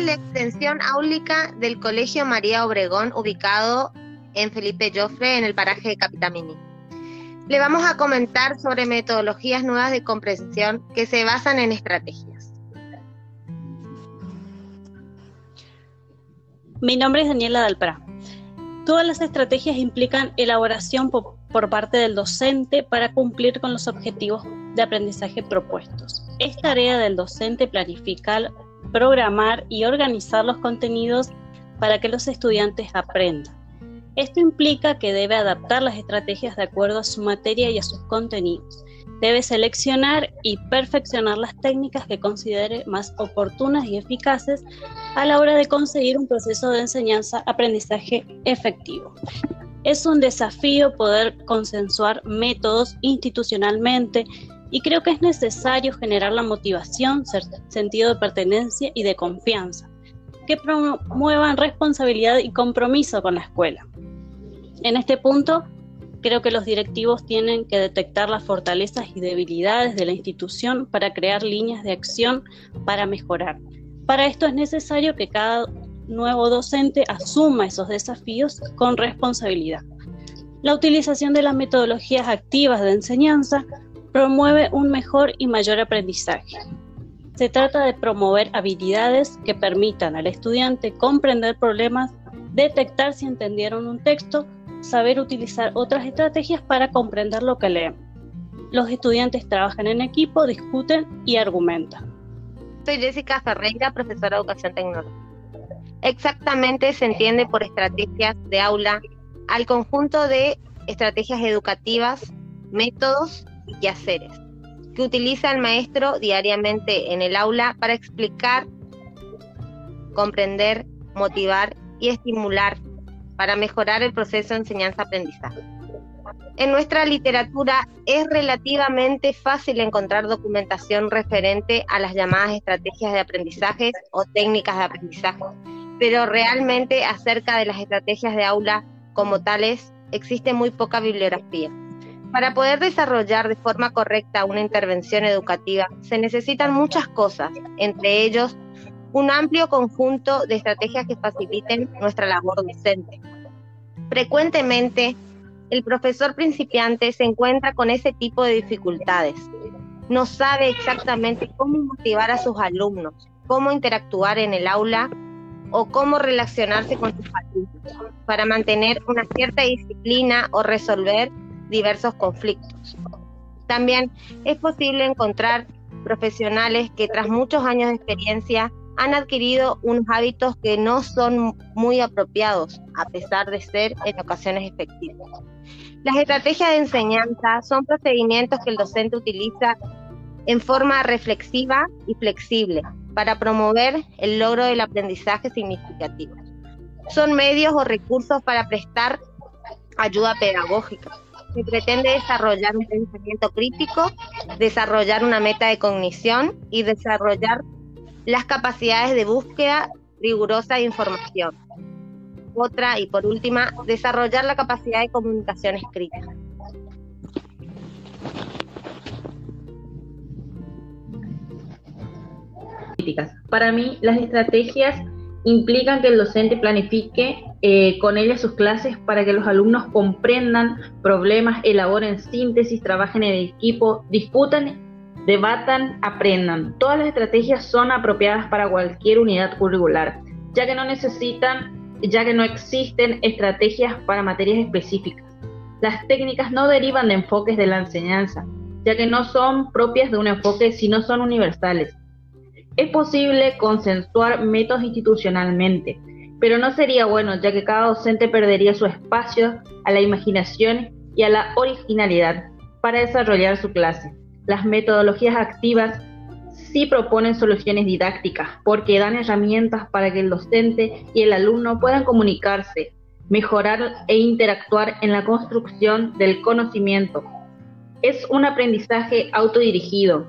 la extensión áulica del Colegio María Obregón, ubicado en Felipe Joffre, en el paraje de Capitamini. Le vamos a comentar sobre metodologías nuevas de comprensión que se basan en estrategias. Mi nombre es Daniela Dalpra. Todas las estrategias implican elaboración por, parte del docente para cumplir con los objetivos de aprendizaje propuestos. Es tarea del docente planificar, programar y organizar los contenidos para que los estudiantes aprendan. Esto implica que debe adaptar las estrategias de acuerdo a su materia y a sus contenidos. Debe seleccionar y perfeccionar las técnicas que considere más oportunas y eficaces a la hora de conseguir un proceso de enseñanza-aprendizaje efectivo. Es un desafío poder consensuar métodos institucionalmente y creo que es necesario generar la motivación, sentido de pertenencia y de confianza, que promuevan responsabilidad y compromiso con la escuela. En este punto, creo que los directivos tienen que detectar las fortalezas y debilidades de la institución para crear líneas de acción para mejorar. Para esto es necesario que cada nuevo docente asuma esos desafíos con responsabilidad. La utilización de las metodologías activas de enseñanza promueve un mejor y mayor aprendizaje. Se trata de promover habilidades que permitan al estudiante comprender problemas, detectar si entendieron un texto, saber utilizar otras estrategias para comprender lo que leen. Los estudiantes trabajan en equipo, discuten y argumentan. Soy Jessica Ferreira, profesora de Educación Tecnológica. Exactamente se entiende por estrategias de aula al conjunto de estrategias educativas, métodos y haceres que utiliza el maestro diariamente en el aula para explicar, comprender, motivar y estimular para mejorar el proceso de enseñanza-aprendizaje. En nuestra literatura es relativamente fácil encontrar documentación referente a las llamadas estrategias de aprendizaje o técnicas de aprendizaje, pero realmente acerca de las estrategias de aula como tales existe muy poca bibliografía. Para poder desarrollar de forma correcta una intervención educativa se necesitan muchas cosas, entre ellos un amplio conjunto de estrategias que faciliten nuestra labor docente. Frecuentemente, el profesor principiante se encuentra con ese tipo de dificultades. No sabe exactamente cómo motivar a sus alumnos, cómo interactuar en el aula o cómo relacionarse con sus alumnos para mantener una cierta disciplina o resolver diversos conflictos. También es posible encontrar profesionales que tras muchos años de experiencia han adquirido unos hábitos que no son muy apropiados, a pesar de ser en ocasiones efectivos. Las estrategias de enseñanza son procedimientos que el docente utiliza en forma reflexiva y flexible para promover el logro del aprendizaje significativo. Son medios o recursos para prestar ayuda pedagógica, se pretende desarrollar un pensamiento crítico, desarrollar una meta de cognición y desarrollar las capacidades de búsqueda rigurosa de información. Otra, y por última, desarrollar la capacidad de comunicación escrita. Para mí, las estrategias implican que el docente planifique eh, con ellas sus clases para que los alumnos comprendan problemas, elaboren síntesis, trabajen en equipo, discutan, debatan, aprendan. Todas las estrategias son apropiadas para cualquier unidad curricular, ya que no necesitan, ya que no existen estrategias para materias específicas. Las técnicas no derivan de enfoques de la enseñanza, ya que no son propias de un enfoque, sino son universales. Es posible consensuar métodos institucionalmente, pero no sería bueno ya que cada docente perdería su espacio a la imaginación y a la originalidad para desarrollar su clase. Las metodologías activas sí proponen soluciones didácticas porque dan herramientas para que el docente y el alumno puedan comunicarse, mejorar e interactuar en la construcción del conocimiento. Es un aprendizaje autodirigido